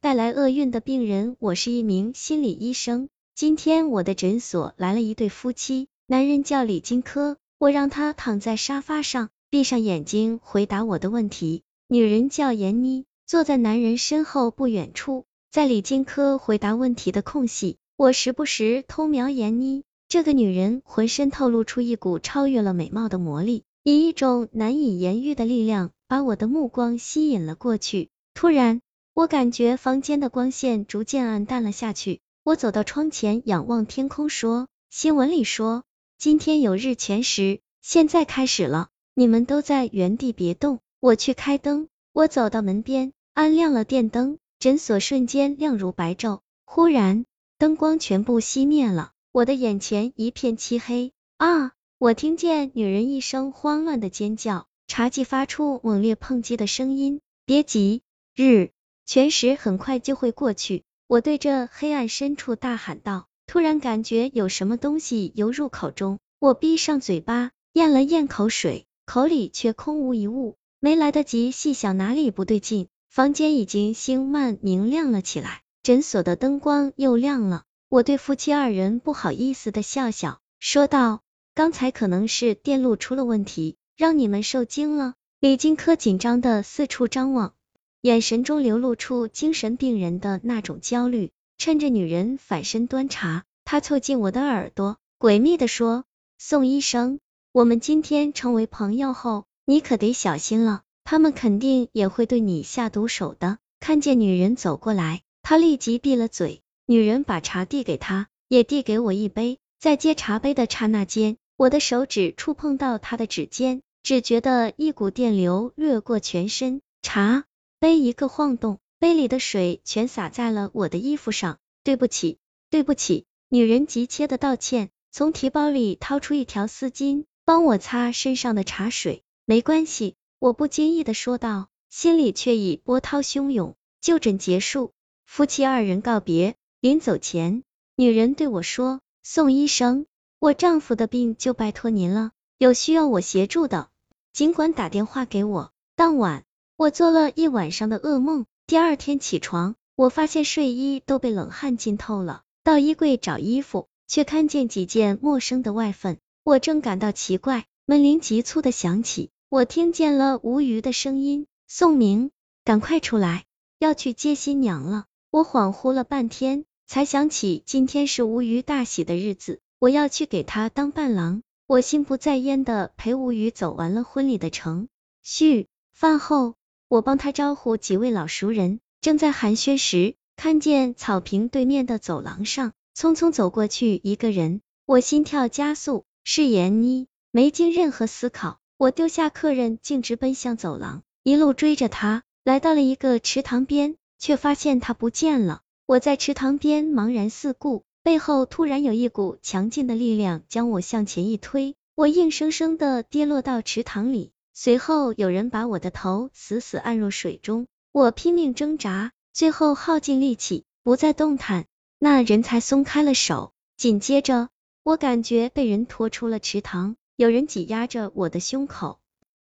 带来厄运的病人，我是一名心理医生。今天我的诊所来了一对夫妻，男人叫李金科，我让他躺在沙发上，闭上眼睛回答我的问题。女人叫闫妮，坐在男人身后不远处。在李金科回答问题的空隙，我时不时偷瞄闫妮。这个女人浑身透露出一股超越了美貌的魔力，以一种难以言喻的力量，把我的目光吸引了过去。突然，我感觉房间的光线逐渐暗淡了下去。我走到窗前，仰望天空，说：“新闻里说今天有日全食，现在开始了，你们都在原地别动，我去开灯。”我走到门边，按亮了电灯。诊所瞬间亮如白昼，忽然灯光全部熄灭了，我的眼前一片漆黑。啊！我听见女人一声慌乱的尖叫，茶几发出猛烈碰击的声音。别急，日全食很快就会过去。我对着黑暗深处大喊道，突然感觉有什么东西游入口中，我闭上嘴巴，咽了咽口水，口里却空无一物，没来得及细想哪里不对劲。房间已经星漫明亮了起来，诊所的灯光又亮了。我对夫妻二人不好意思的笑笑，说道：“刚才可能是电路出了问题，让你们受惊了。”李金科紧张的四处张望，眼神中流露出精神病人的那种焦虑。趁着女人反身端茶，他凑近我的耳朵，诡秘的说：“宋医生，我们今天成为朋友后，你可得小心了。”他们肯定也会对你下毒手的。看见女人走过来，他立即闭了嘴。女人把茶递给他，也递给我一杯。在接茶杯的刹那间，我的手指触碰到她的指尖，只觉得一股电流掠过全身。茶杯一个晃动，杯里的水全洒在了我的衣服上。对不起，对不起。女人急切的道歉，从提包里掏出一条丝巾，帮我擦身上的茶水。没关系。我不经意的说道，心里却已波涛汹涌。就诊结束，夫妻二人告别。临走前，女人对我说：“宋医生，我丈夫的病就拜托您了，有需要我协助的，尽管打电话给我。”当晚，我做了一晚上的噩梦。第二天起床，我发现睡衣都被冷汗浸透了。到衣柜找衣服，却看见几件陌生的外份。我正感到奇怪，门铃急促的响起。我听见了吴瑜的声音，宋明，赶快出来，要去接新娘了。我恍惚了半天，才想起今天是吴瑜大喜的日子，我要去给他当伴郎。我心不在焉的陪吴瑜走完了婚礼的程序。饭后，我帮他招呼几位老熟人，正在寒暄时，看见草坪对面的走廊上，匆匆走过去一个人，我心跳加速，是闫妮，没经任何思考。我丢下客人，径直奔向走廊，一路追着他，来到了一个池塘边，却发现他不见了。我在池塘边茫然四顾，背后突然有一股强劲的力量将我向前一推，我硬生生的跌落到池塘里。随后有人把我的头死死按入水中，我拼命挣扎，最后耗尽力气不再动弹，那人才松开了手。紧接着，我感觉被人拖出了池塘。有人挤压着我的胸口，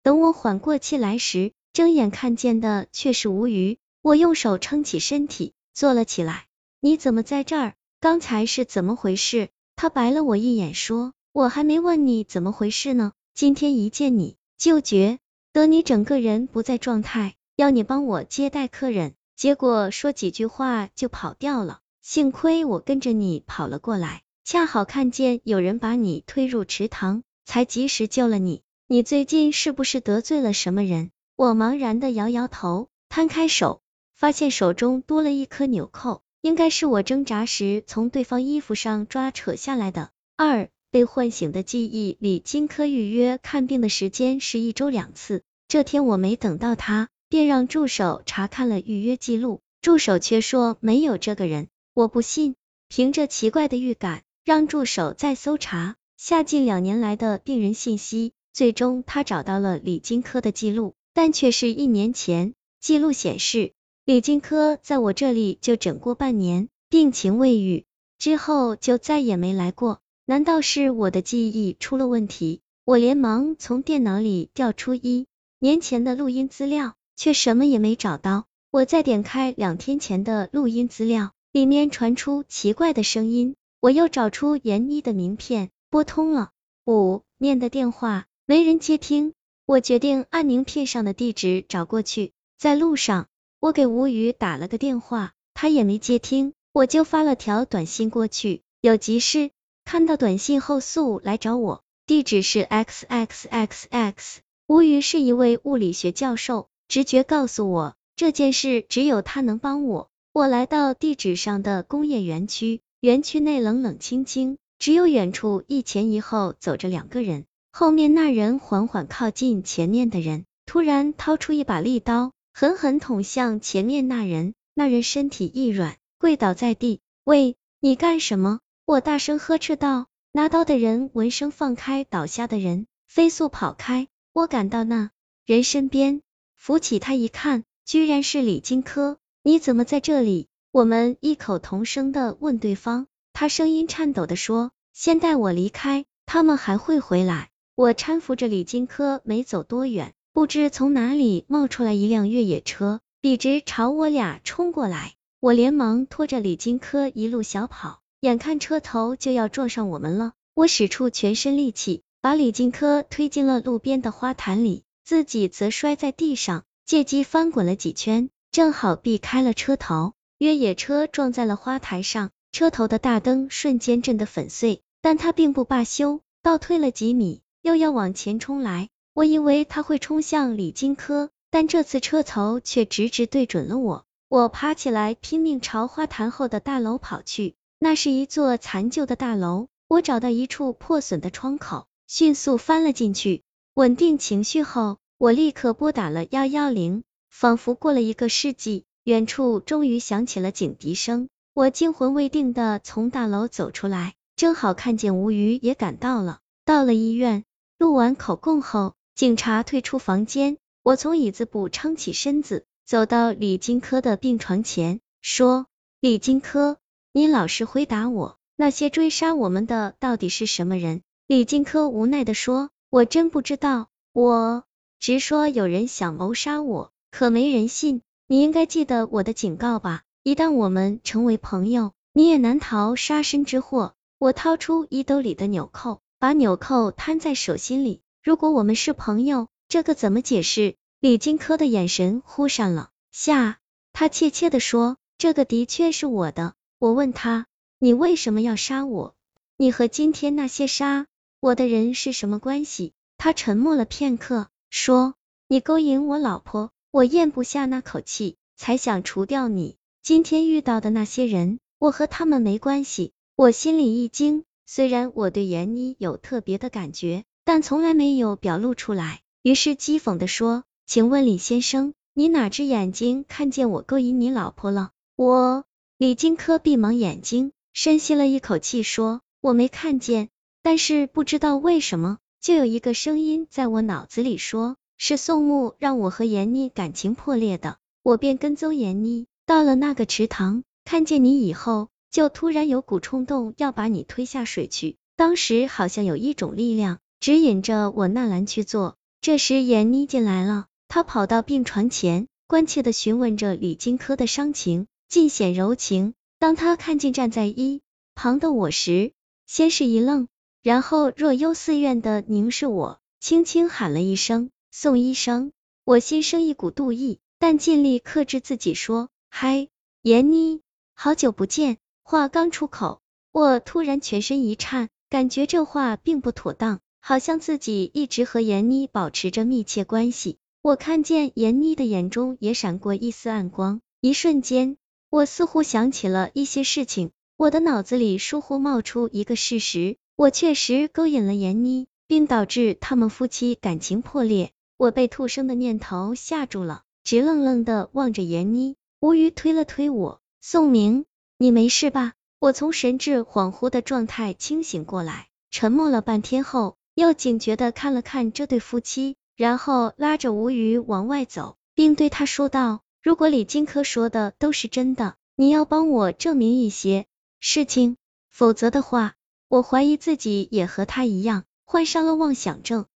等我缓过气来时，睁眼看见的却是吴瑜。我用手撑起身体，坐了起来。你怎么在这儿？刚才是怎么回事？他白了我一眼，说：“我还没问你怎么回事呢，今天一见你就觉得你整个人不在状态，要你帮我接待客人，结果说几句话就跑掉了。幸亏我跟着你跑了过来，恰好看见有人把你推入池塘。”才及时救了你。你最近是不是得罪了什么人？我茫然的摇摇头，摊开手，发现手中多了一颗纽扣，应该是我挣扎时从对方衣服上抓扯下来的。二被唤醒的记忆里，金科预约看病的时间是一周两次。这天我没等到他，便让助手查看了预约记录，助手却说没有这个人。我不信，凭着奇怪的预感，让助手再搜查。下近两年来的病人信息，最终他找到了李金科的记录，但却是一年前。记录显示，李金科在我这里就诊过半年，病情未愈，之后就再也没来过。难道是我的记忆出了问题？我连忙从电脑里调出一年前的录音资料，却什么也没找到。我再点开两天前的录音资料，里面传出奇怪的声音。我又找出闫妮的名片，拨通了五面的电话，没人接听。我决定按名片上的地址找过去。在路上，我给吴宇打了个电话，他也没接听，我就发了条短信过去，有急事。看到短信后速来找我，地址是 x x x x。吴宇是一位物理学教授，直觉告诉我这件事只有他能帮我。我来到地址上的工业园区，园区内冷冷清清，只有远处一前一后走着两个人。后面那人缓缓靠近前面的人，突然掏出一把利刀，狠狠捅向前面那人。那人身体一软，跪倒在地。喂，你干什么？我大声呵斥道。拿刀的人闻声放开倒下的人，飞速跑开。我赶到那人身边，扶起他一看，居然是李金科。你怎么在这里？我们异口同声的问对方。他声音颤抖的说：“先带我离开，他们还会回来。”我搀扶着李金科，没走多远，不知从哪里冒出来一辆越野车，笔直朝我俩冲过来。我连忙拖着李金科一路小跑，眼看车头就要撞上我们了，我使出全身力气。把李金科推进了路边的花坛里，自己则摔在地上，借机翻滚了几圈，正好避开了车头。越野车撞在了花坛上，车头的大灯瞬间震得粉碎，但他并不罢休，倒退了几米，又要往前冲来。我以为他会冲向李金科，但这次车头却直直对准了我。我爬起来，拼命朝花坛后的大楼跑去。那是一座残旧的大楼，我找到一处破损的窗口。迅速翻了进去，稳定情绪后，我立刻拨打了幺幺零。仿佛过了一个世纪，远处终于响起了警笛声。我惊魂未定的从大楼走出来，正好看见吴瑜也赶到了。到了医院，录完口供后，警察退出房间，我从椅子补撑起身子，走到李金科的病床前，说：“李金科，你老实回答我，那些追杀我们的到底是什么人？”李金科无奈的说：“我真不知道，我直说有人想谋杀我，可没人信。你应该记得我的警告吧？一旦我们成为朋友，你也难逃杀身之祸。”我掏出衣兜里的纽扣，把纽扣摊在手心里。如果我们是朋友，这个怎么解释？李金科的眼神忽闪了下，他怯怯的说：“这个的确是我的。”我问他：“你为什么要杀我？你和今天那些杀？”我的人是什么关系？他沉默了片刻，说：“你勾引我老婆，我咽不下那口气，才想除掉你。今天遇到的那些人，我和他们没关系。”我心里一惊，虽然我对闫妮有特别的感觉，但从来没有表露出来。于是讥讽的说：“请问李先生，你哪只眼睛看见我勾引你老婆了？”我李金科闭忙眼睛，深吸了一口气，说：“我没看见。”但是不知道为什么，就有一个声音在我脑子里说，是宋木让我和闫妮感情破裂的。我便跟踪闫妮，到了那个池塘，看见你以后，就突然有股冲动要把你推下水去。当时好像有一种力量指引着我纳兰去做。这时闫妮进来了，她跑到病床前，关切的询问着李金科的伤情，尽显柔情。当他看见站在一旁的我时，先是一愣。然后若幽似怨的凝视我，轻轻喊了一声宋医生，我心生一股妒意，但尽力克制自己说嗨，闫妮，好久不见。话刚出口，我突然全身一颤，感觉这话并不妥当，好像自己一直和闫妮保持着密切关系。我看见闫妮的眼中也闪过一丝暗光，一瞬间，我似乎想起了一些事情，我的脑子里疏忽冒出一个事实。我确实勾引了闫妮，并导致他们夫妻感情破裂。我被兔生的念头吓住了，直愣愣的望着闫妮。吴瑜推了推我，宋明，你没事吧？我从神志恍惚的状态清醒过来，沉默了半天后，又警觉的看了看这对夫妻，然后拉着吴瑜往外走，并对他说道：“如果李金科说的都是真的，你要帮我证明一些事情，否则的话。”我怀疑自己也和他一样患上了妄想症。